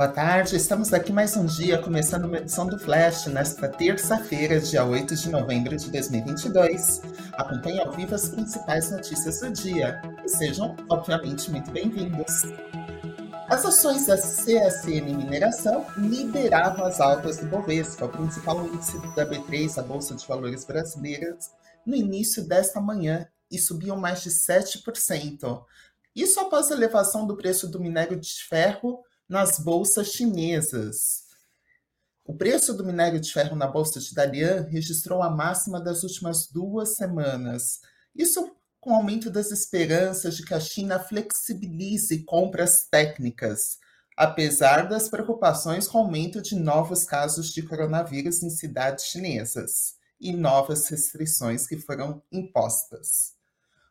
Boa tarde, estamos aqui mais um dia, começando uma edição do Flash, nesta terça-feira, dia 8 de novembro de 2022. Acompanhe ao vivo as principais notícias do dia e sejam, obviamente, muito bem-vindos. As ações da CSN Mineração lideravam as altas do Bovespa, o principal índice da B3, a Bolsa de Valores Brasileiras, no início desta manhã e subiam mais de 7%. Isso após a elevação do preço do minério de ferro nas bolsas chinesas. O preço do minério de ferro na bolsa de Dalian registrou a máxima das últimas duas semanas. Isso com o aumento das esperanças de que a China flexibilize compras técnicas, apesar das preocupações com o aumento de novos casos de coronavírus em cidades chinesas e novas restrições que foram impostas.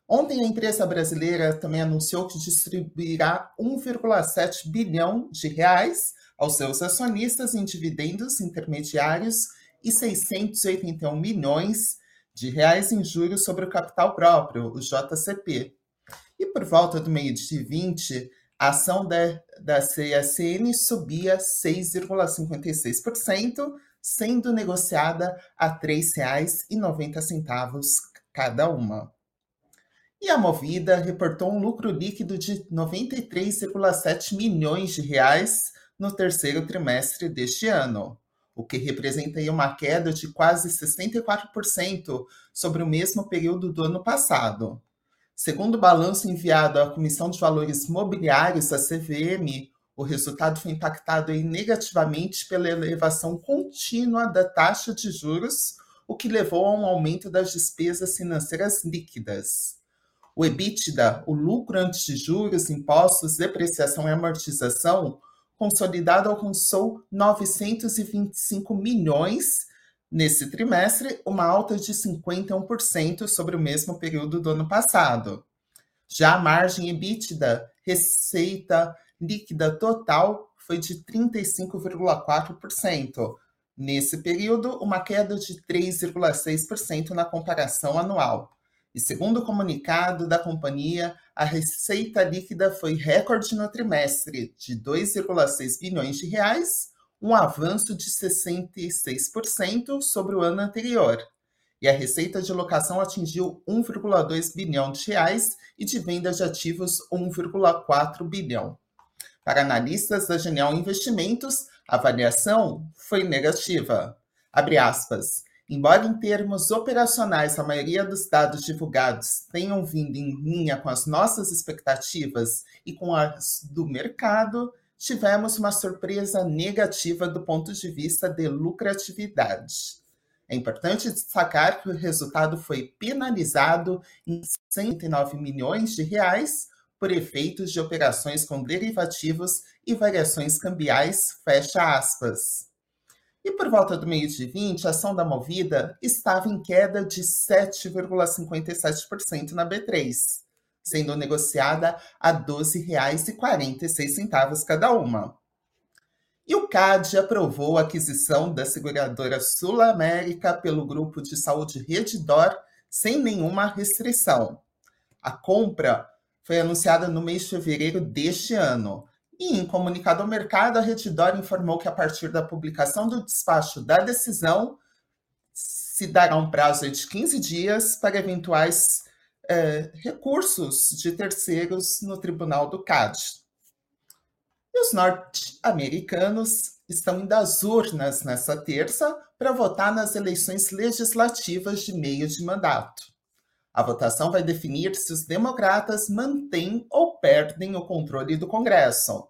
Ontem, a empresa brasileira também anunciou que distribuirá 1,7 bilhão de reais aos seus acionistas em dividendos intermediários e 681 milhões de reais em juros sobre o capital próprio, o JCP. E por volta do meio de 20, a ação da, da CSN subia 6,56%, sendo negociada a R$ 3,90 cada uma. E a Movida reportou um lucro líquido de 93,7 milhões de reais no terceiro trimestre deste ano, o que representa uma queda de quase 64% sobre o mesmo período do ano passado. Segundo o balanço enviado à Comissão de Valores Mobiliários, a CVM, o resultado foi impactado negativamente pela elevação contínua da taxa de juros, o que levou a um aumento das despesas financeiras líquidas. O EBITDA, o lucro antes de juros, impostos, depreciação e amortização, consolidado alcançou 925 milhões nesse trimestre, uma alta de 51% sobre o mesmo período do ano passado. Já a margem EBITDA, receita líquida total, foi de 35,4%. Nesse período, uma queda de 3,6% na comparação anual. E segundo o comunicado da companhia, a receita líquida foi recorde no trimestre, de 2,6 bilhões de reais, um avanço de 66% sobre o ano anterior. E a receita de locação atingiu 1,2 bilhão de reais e de venda de ativos 1,4 bilhão. Para analistas da Genial Investimentos, a avaliação foi negativa. Abre aspas. Embora em termos operacionais a maioria dos dados divulgados tenham vindo em linha com as nossas expectativas e com as do mercado, tivemos uma surpresa negativa do ponto de vista de lucratividade. É importante destacar que o resultado foi penalizado em 109 milhões de reais por efeitos de operações com derivativos e variações cambiais, fecha aspas. E por volta do meio de 20, a ação da Movida estava em queda de 7,57% na B3, sendo negociada a R$ 12,46 cada uma. E o CAD aprovou a aquisição da seguradora Sul América pelo grupo de saúde Redidor sem nenhuma restrição. A compra foi anunciada no mês de fevereiro deste ano e, em comunicado ao mercado, a Redditor informou que, a partir da publicação do despacho da decisão, se dará um prazo de 15 dias para eventuais é, recursos de terceiros no Tribunal do CAD. E os norte-americanos estão indo às urnas nesta terça para votar nas eleições legislativas de meio de mandato. A votação vai definir se os democratas mantêm ou perdem o controle do Congresso.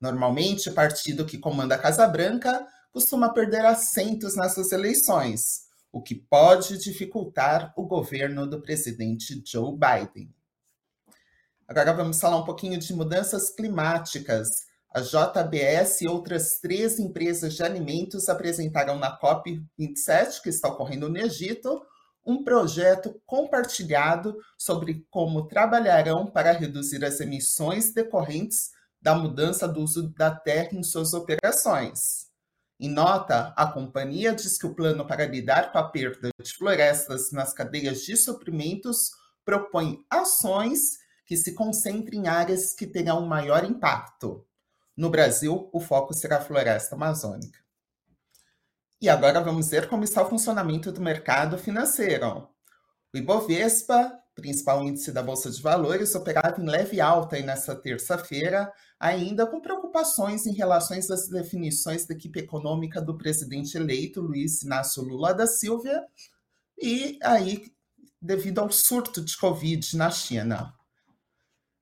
Normalmente, o partido que comanda a Casa Branca costuma perder assentos nessas eleições, o que pode dificultar o governo do presidente Joe Biden. Agora vamos falar um pouquinho de mudanças climáticas. A JBS e outras três empresas de alimentos apresentaram na COP27, que está ocorrendo no Egito, um projeto compartilhado sobre como trabalharão para reduzir as emissões decorrentes da mudança do uso da terra em suas operações. Em nota, a companhia diz que o plano para lidar com a perda de florestas nas cadeias de suprimentos propõe ações que se concentrem em áreas que terão maior impacto. No Brasil, o foco será a floresta amazônica. E agora vamos ver como está o funcionamento do mercado financeiro. O Ibovespa, principal índice da Bolsa de Valores, operava em leve alta nesta terça-feira, ainda com preocupações em relação às definições da equipe econômica do presidente eleito Luiz Inácio Lula da Silva e aí devido ao surto de Covid na China.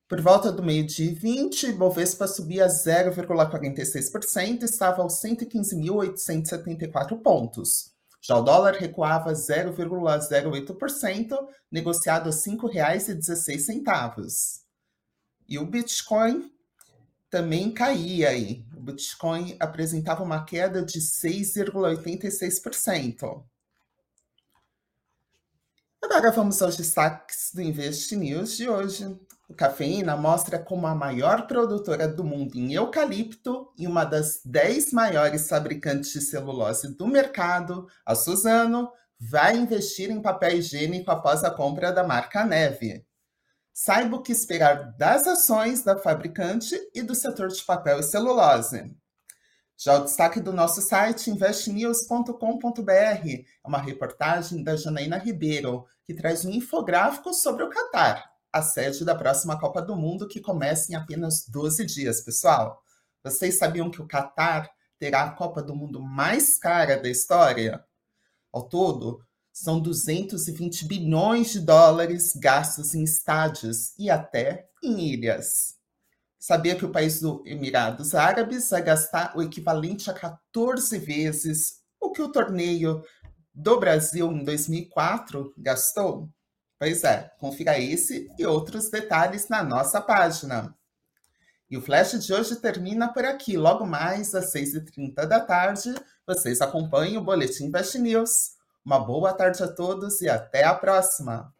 Por volta do meio-dia 20, Bovespa subia 0,46% e estava aos 115.874 pontos. Já o dólar recuava 0,08%, negociado a R$ 5,16. E o Bitcoin também caía aí. O Bitcoin apresentava uma queda de 6,86%. Agora vamos aos destaques do Invest News de hoje. Cafeína mostra como a maior produtora do mundo em eucalipto e uma das 10 maiores fabricantes de celulose do mercado, a Suzano, vai investir em papel higiênico após a compra da marca Neve. Saiba o que esperar das ações da fabricante e do setor de papel e celulose. Já o destaque do nosso site, investnews.com.br, é uma reportagem da Janaína Ribeiro, que traz um infográfico sobre o Catar, a sede da próxima Copa do Mundo, que começa em apenas 12 dias, pessoal. Vocês sabiam que o Catar terá a Copa do Mundo mais cara da história? Ao todo, são 220 bilhões de dólares gastos em estádios e até em ilhas. Sabia que o país dos Emirados Árabes vai gastar o equivalente a 14 vezes o que o torneio do Brasil em 2004 gastou? Pois é, confira esse e outros detalhes na nossa página. E o Flash de hoje termina por aqui. Logo mais às 6h30 da tarde, vocês acompanham o Boletim Invest News. Uma boa tarde a todos e até a próxima!